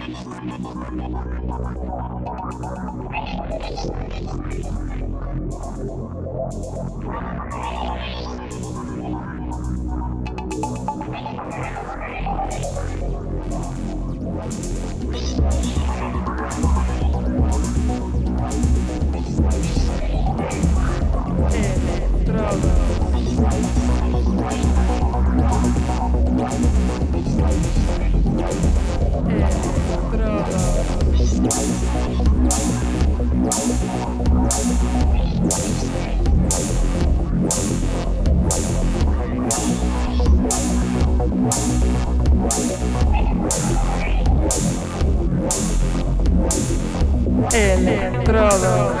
Estrada. Electrodos.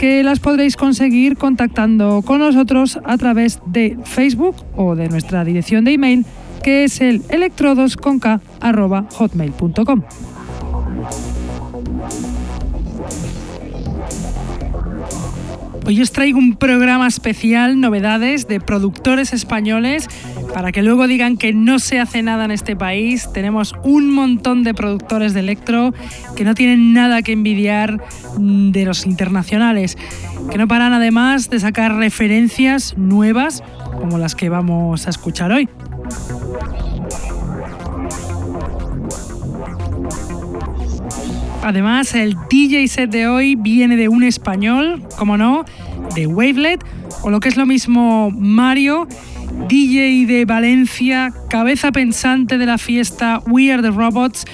que las podréis conseguir contactando con nosotros a través de Facebook o de nuestra dirección de email que es el electrodosconk.hotmail.com. Hoy os traigo un programa especial, novedades de productores españoles, para que luego digan que no se hace nada en este país. Tenemos un montón de productores de electro que no tienen nada que envidiar mm, de los internacionales, que no paran además de sacar referencias nuevas como las que vamos a escuchar hoy. Además, el DJ set de hoy viene de un español, como no, de Wavelet, o lo que es lo mismo Mario, DJ de Valencia, cabeza pensante de la fiesta We Are the Robots,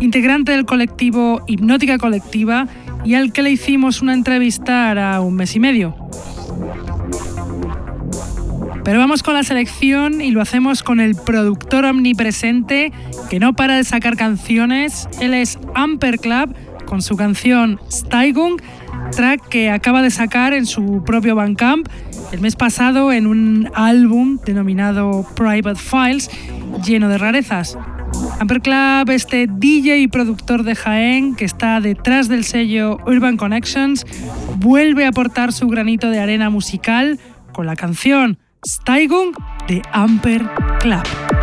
integrante del colectivo Hipnótica Colectiva y al que le hicimos una entrevista hará un mes y medio. Pero vamos con la selección y lo hacemos con el productor omnipresente que no para de sacar canciones. Él es Amper Club con su canción Steigung, track que acaba de sacar en su propio Bandcamp el mes pasado en un álbum denominado Private Files lleno de rarezas. Amper Club, este DJ y productor de Jaén que está detrás del sello Urban Connections, vuelve a aportar su granito de arena musical con la canción Steigung de Amper Club.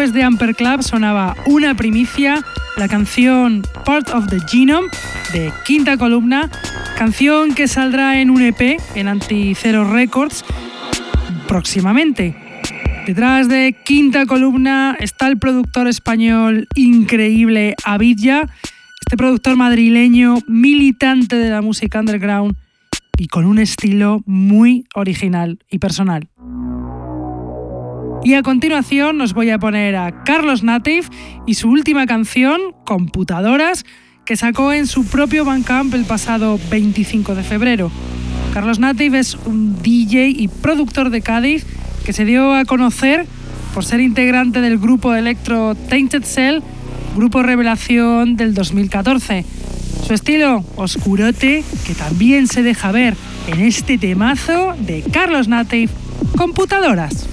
Después de Amper Club sonaba una primicia, la canción Part of the Genome de Quinta Columna, canción que saldrá en un EP en Anticero Records próximamente. Detrás de Quinta Columna está el productor español increíble Avidya, este productor madrileño militante de la música underground y con un estilo muy original y personal. Y a continuación nos voy a poner a Carlos Native y su última canción, Computadoras, que sacó en su propio Bandcamp el pasado 25 de febrero. Carlos Native es un DJ y productor de Cádiz que se dio a conocer por ser integrante del grupo electro Tainted Cell, grupo revelación del 2014. Su estilo oscurote, que también se deja ver en este temazo de Carlos Native, Computadoras.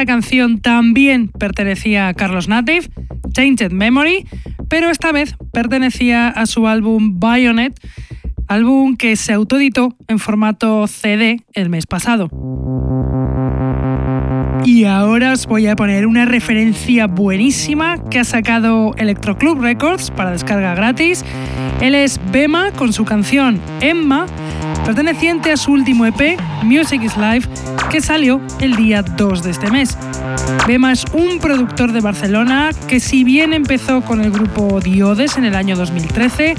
Esta canción también pertenecía a Carlos Native, Changed Memory, pero esta vez pertenecía a su álbum Bayonet, álbum que se autoeditó en formato CD el mes pasado. Y ahora os voy a poner una referencia buenísima que ha sacado Electro Club Records para descarga gratis. Él es Bema con su canción Emma, perteneciente a su último EP, Music is Life, que salió el día 2 de este mes. Bema es un productor de Barcelona que si bien empezó con el grupo Diodes en el año 2013,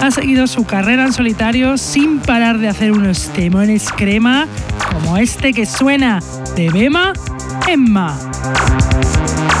ha seguido su carrera en solitario sin parar de hacer unos temones crema como este que suena de Bema Emma. después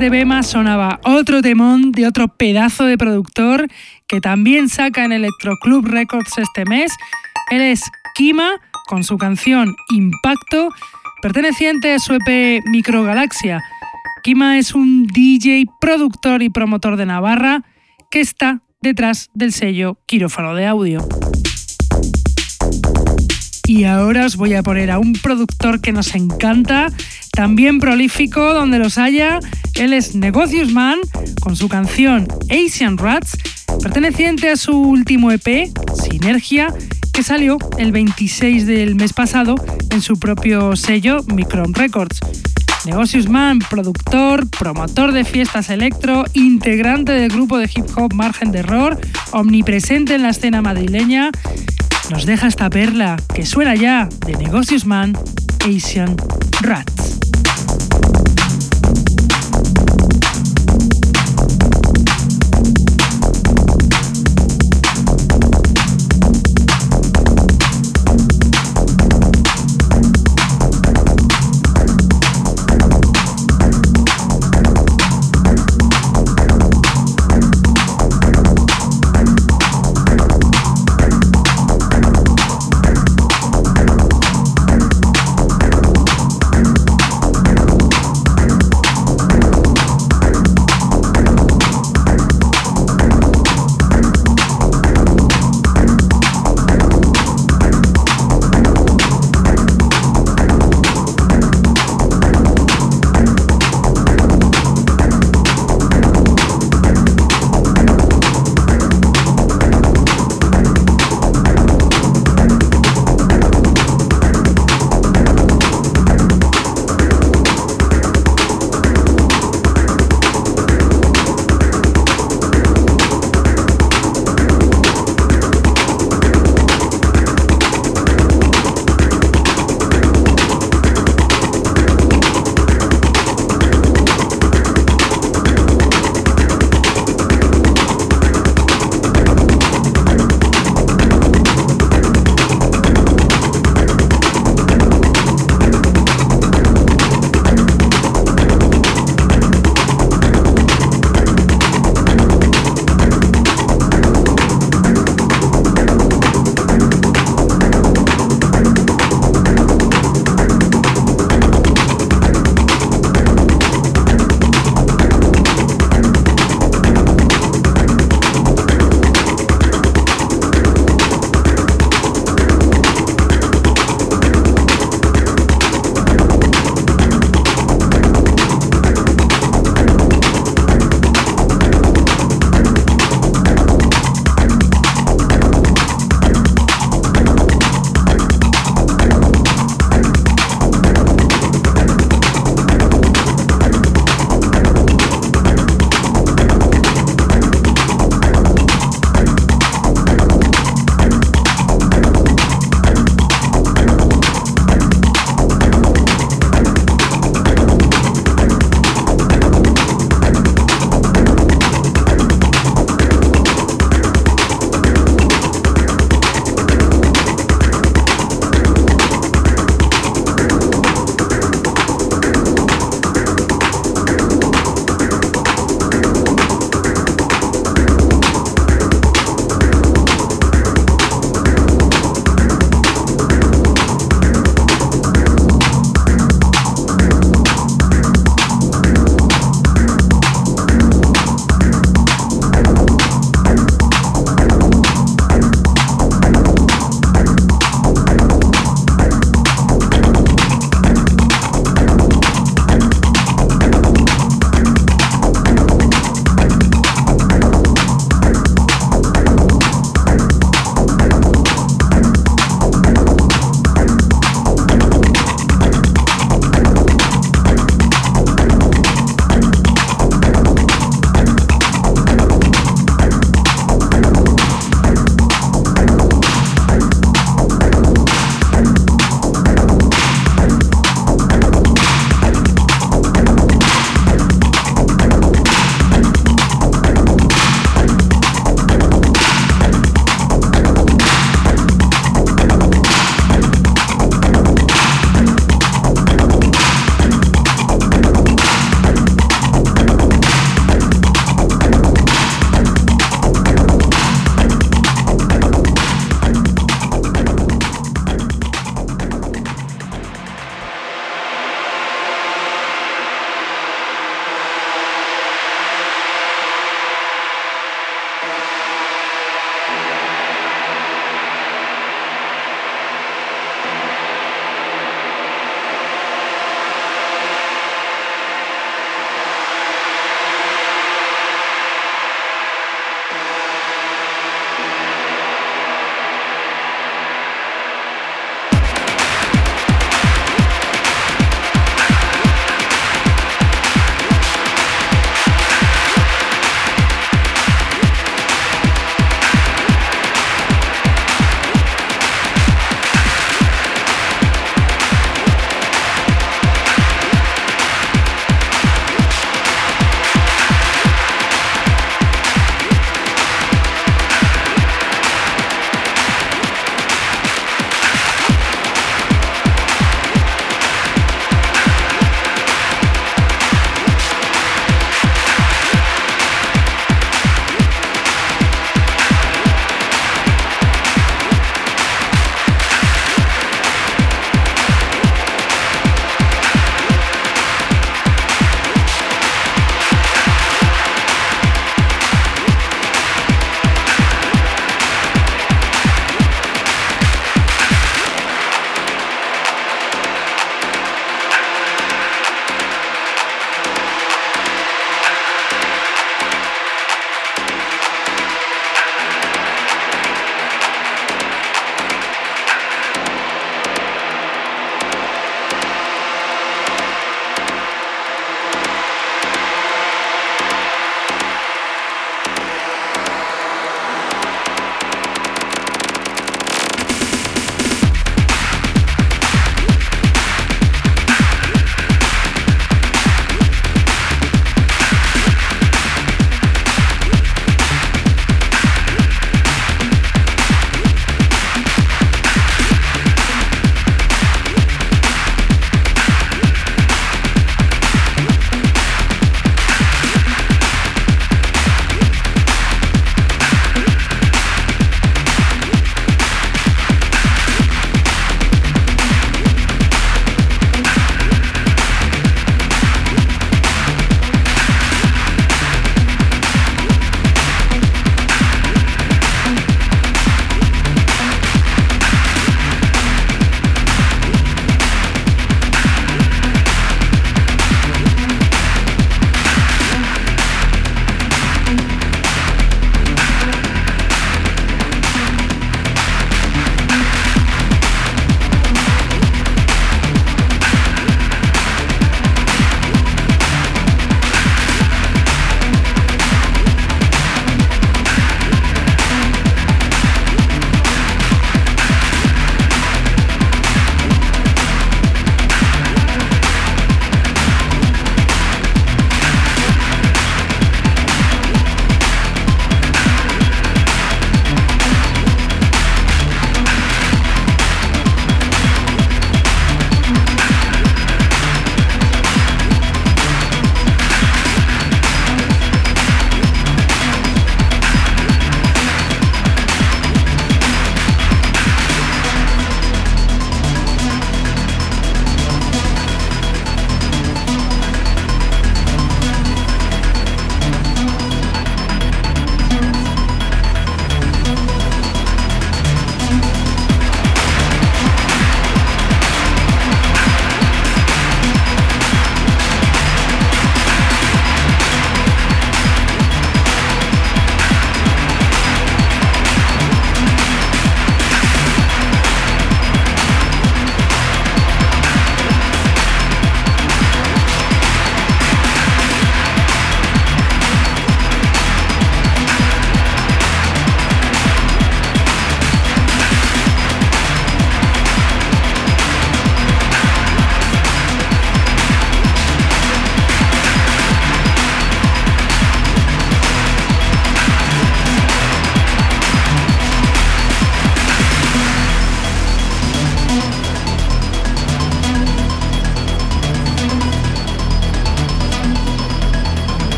de Bema sonaba otro temón de otro pedazo de productor que también saca en Electro Club Records este mes. Él es Kima con su canción Impacto, perteneciente a su EP Microgalaxia. Kima es un DJ, productor y promotor de Navarra que está detrás del sello Quirófano de Audio. Y ahora os voy a poner a un productor que nos encanta, también prolífico donde los haya. Él es Negocios Man con su canción Asian Rats, perteneciente a su último EP, Sinergia, que salió el 26 del mes pasado en su propio sello Micron Records. Negocios Man, productor, promotor de fiestas electro, integrante del grupo de hip hop Margen de Error, omnipresente en la escena madrileña nos deja esta perla que suena ya de Negocios Man, Asian Rats.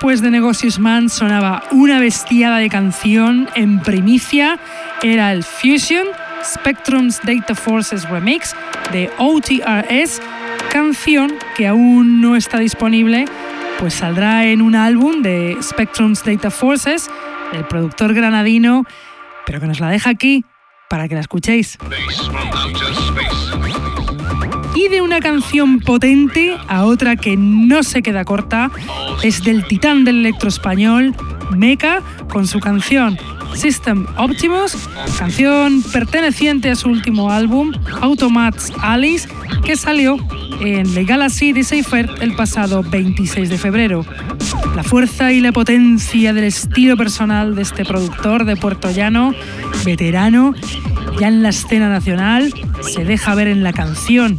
Después de Negocios Man sonaba una bestiada de canción en primicia. Era el Fusion Spectrum's Data Forces Remix de OTRS, canción que aún no está disponible, pues saldrá en un álbum de Spectrum's Data Forces, el productor granadino, pero que nos la deja aquí para que la escuchéis. Y de una canción potente a otra que no se queda corta, es del titán del electro español, Mecha, con su canción System Optimus, canción perteneciente a su último álbum, Automats Alice, que salió en The Galaxy Decipher el pasado 26 de febrero. La fuerza y la potencia del estilo personal de este productor de Puerto Llano, veterano, ya en la escena nacional, se deja ver en la canción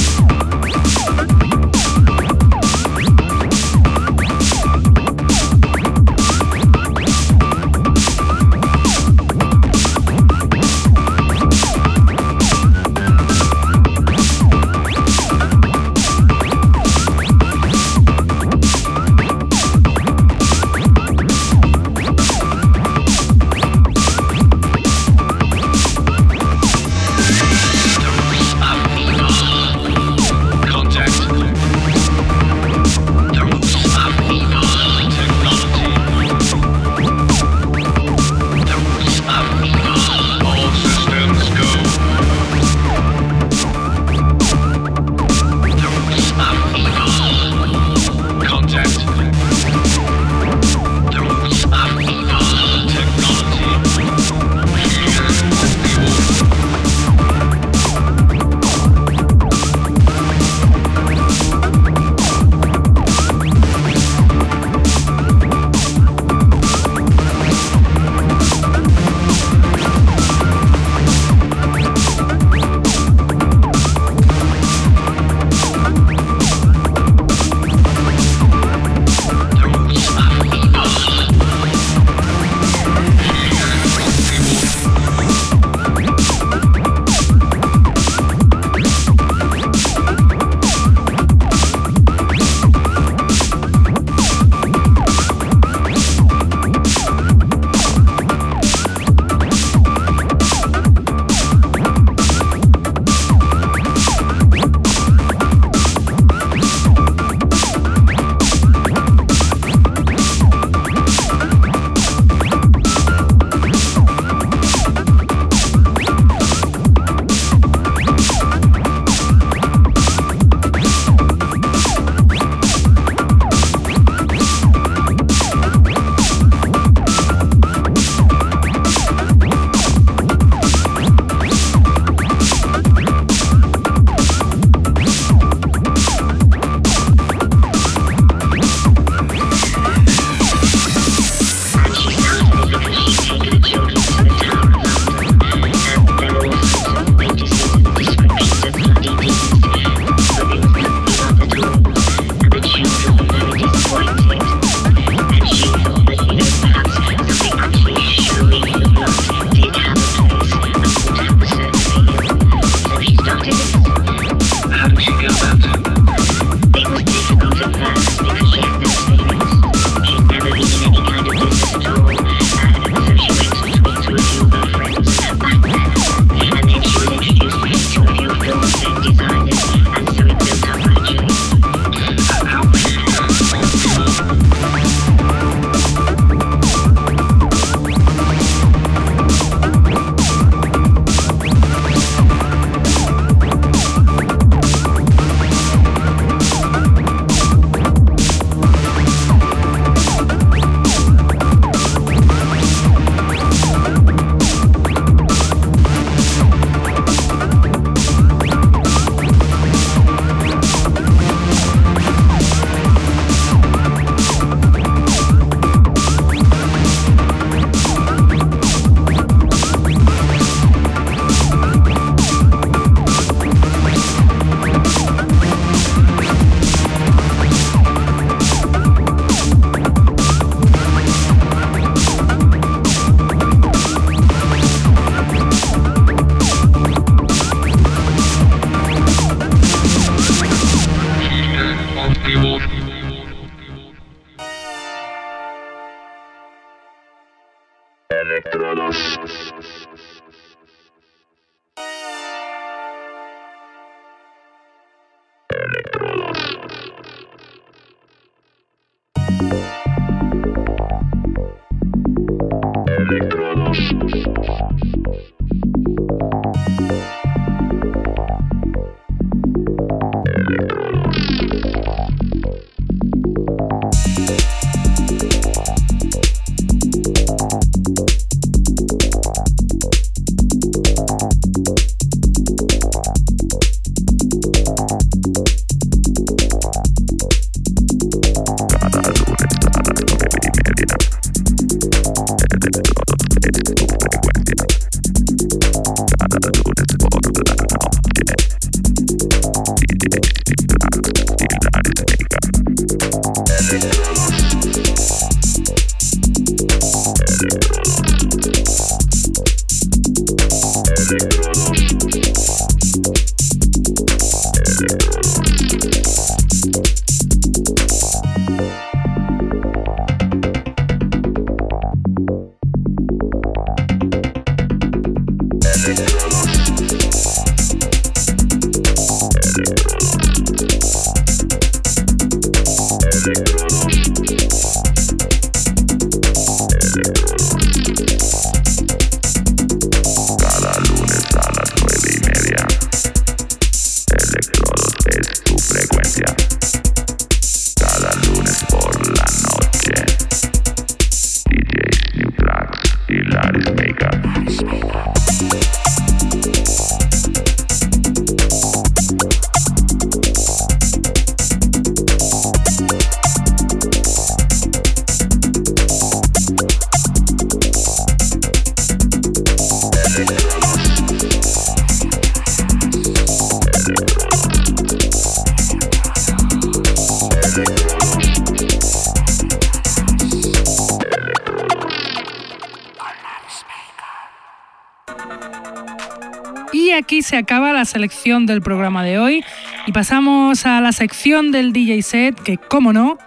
selección del programa de hoy. Y pasamos a la sección del DJ set que, como no,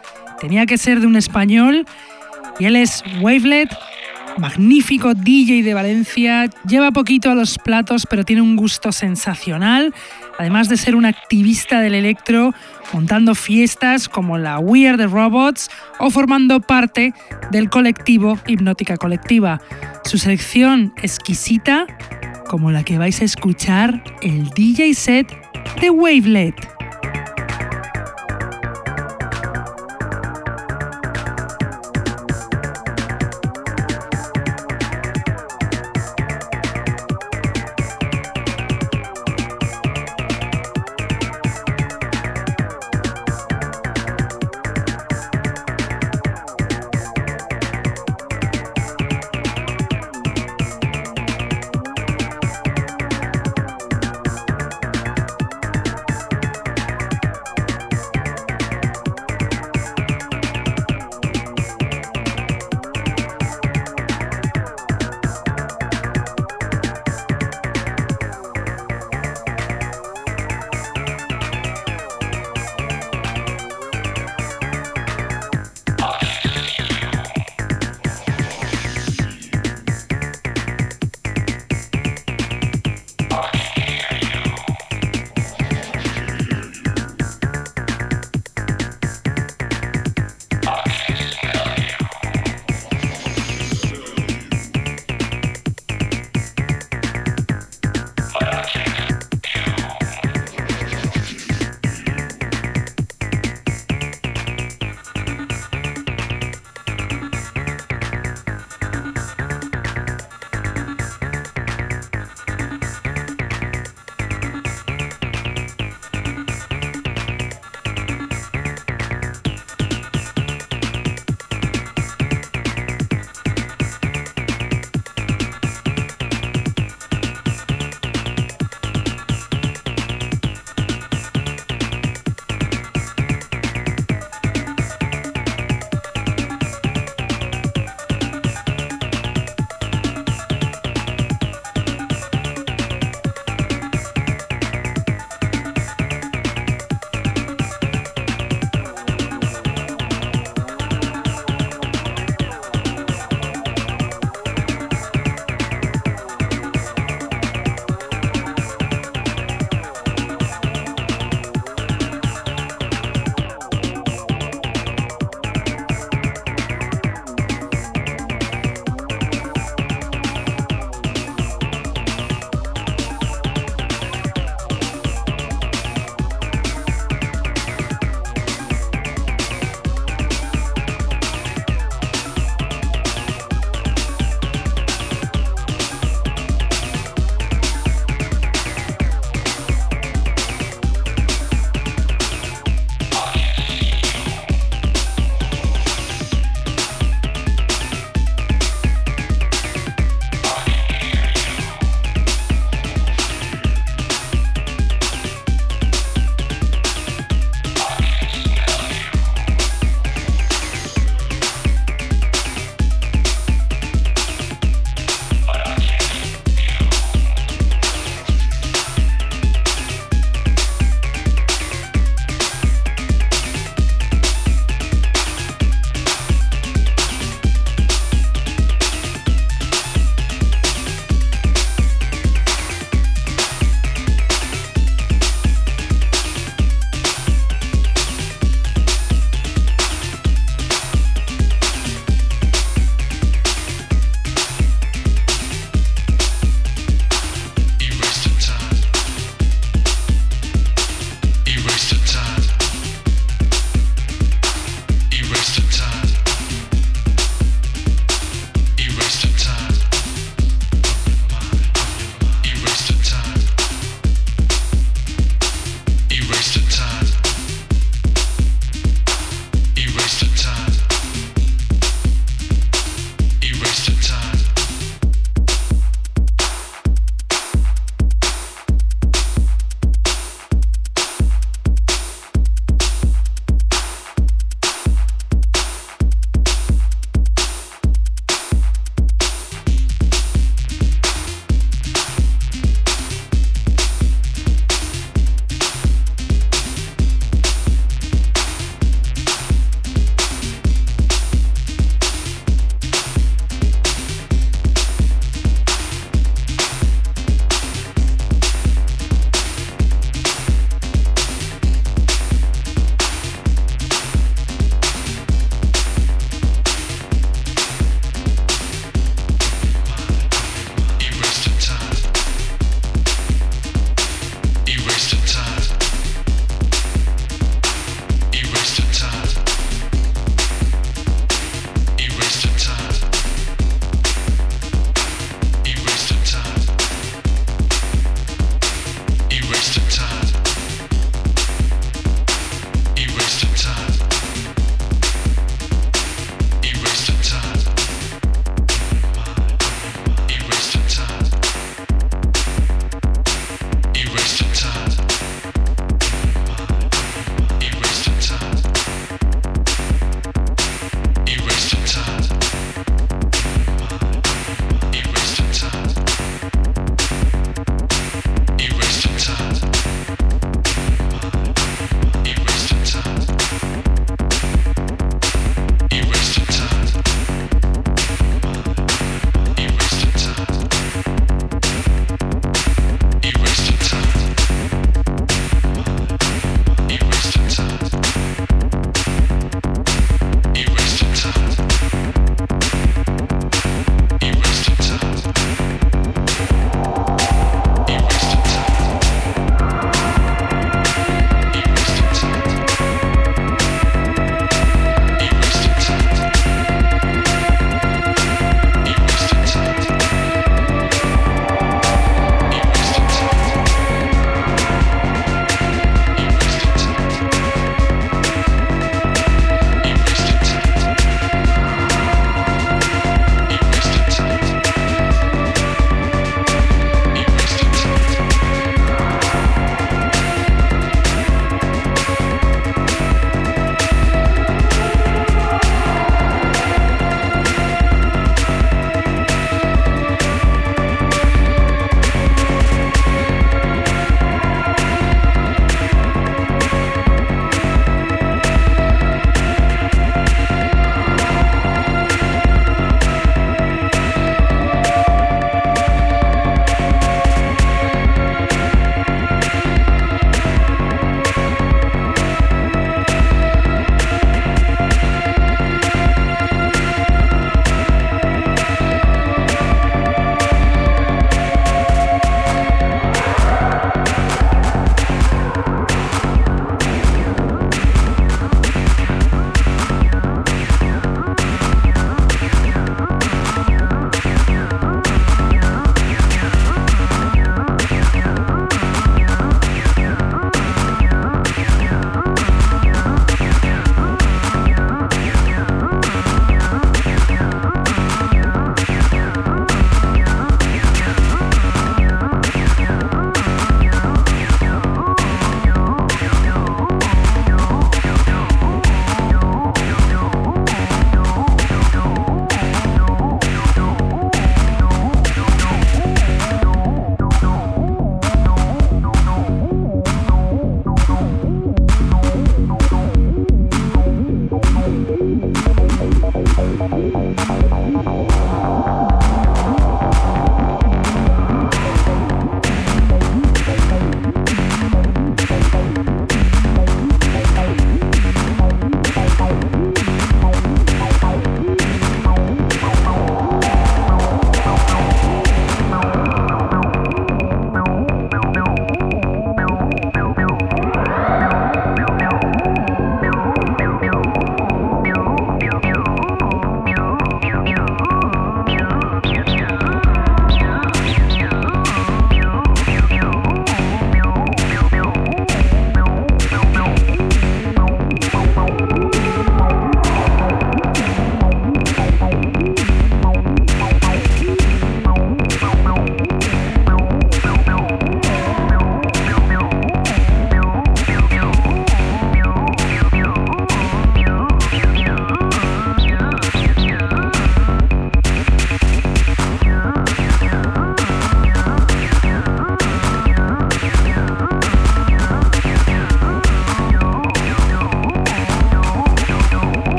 tenía que ser de un español. Y él es Wavelet, magnífico DJ de Valencia, lleva poquito a los platos pero tiene un gusto sensacional, además de ser un activista del electro, montando fiestas como la Weird the Robots o formando parte del colectivo Hipnótica Colectiva. Su selección exquisita como la que vais a escuchar el DJ set de Wavelet.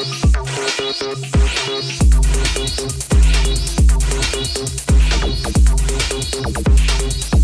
Thank you.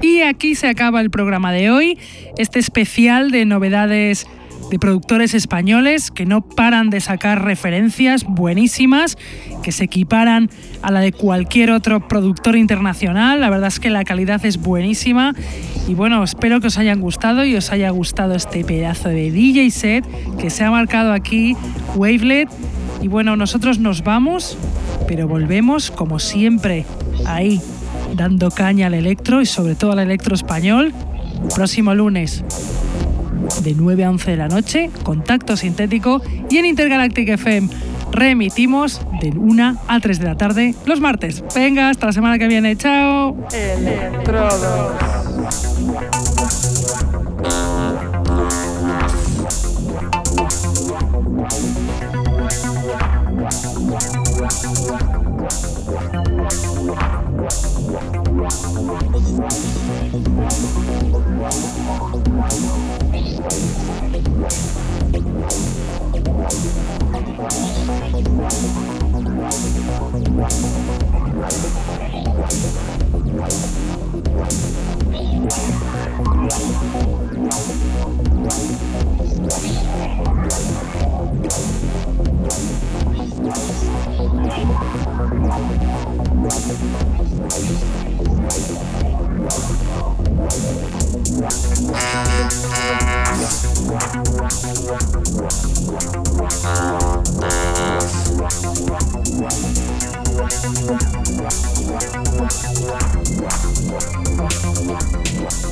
Y aquí se acaba el programa de hoy, este especial de novedades de productores españoles que no paran de sacar referencias buenísimas, que se equiparan a la de cualquier otro productor internacional. La verdad es que la calidad es buenísima. Y bueno, espero que os hayan gustado y os haya gustado este pedazo de DJ set que se ha marcado aquí, Wavelet. Y bueno, nosotros nos vamos, pero volvemos como siempre ahí dando caña al electro y sobre todo al electro español. Próximo lunes de 9 a 11 de la noche, Contacto Sintético y en Intergalactic FM reemitimos de 1 a 3 de la tarde los martes. Venga, hasta la semana que viene. Chao. Wow. Wow.